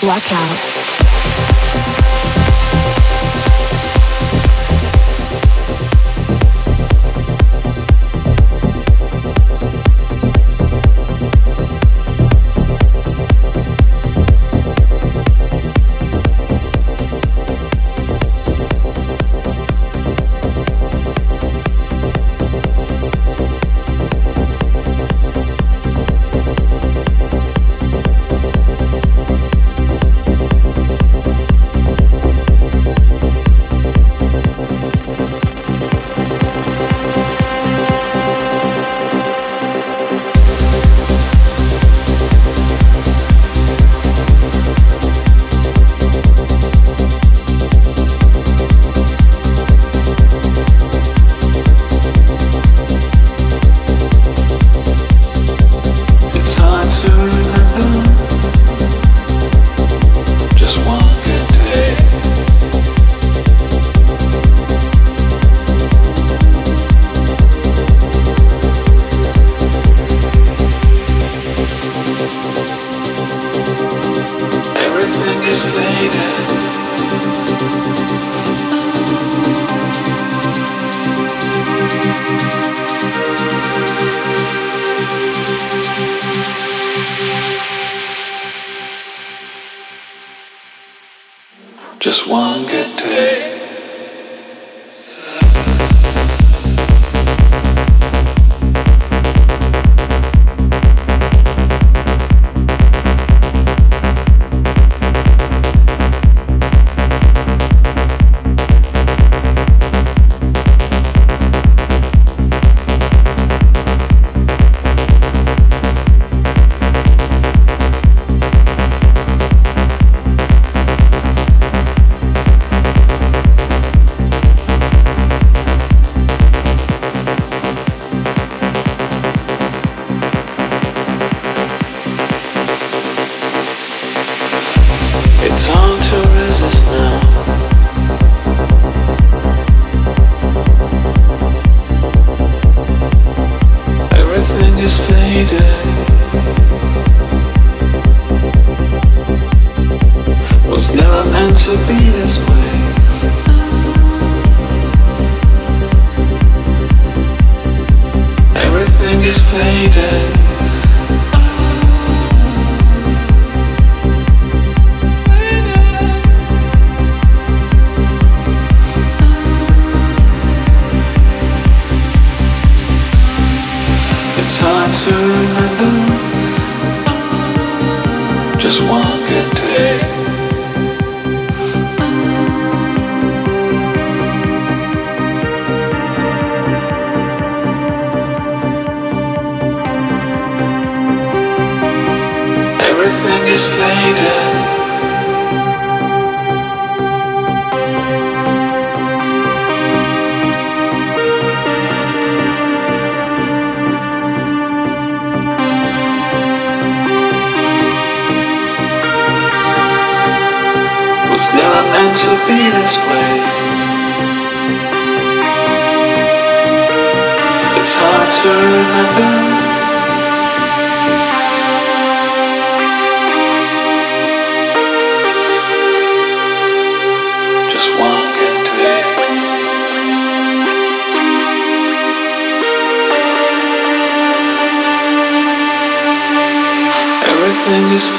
Blackout.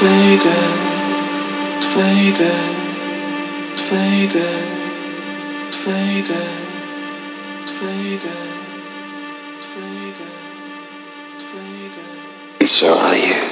fading, fading, fading, fading, fading, fading, fading. So are you.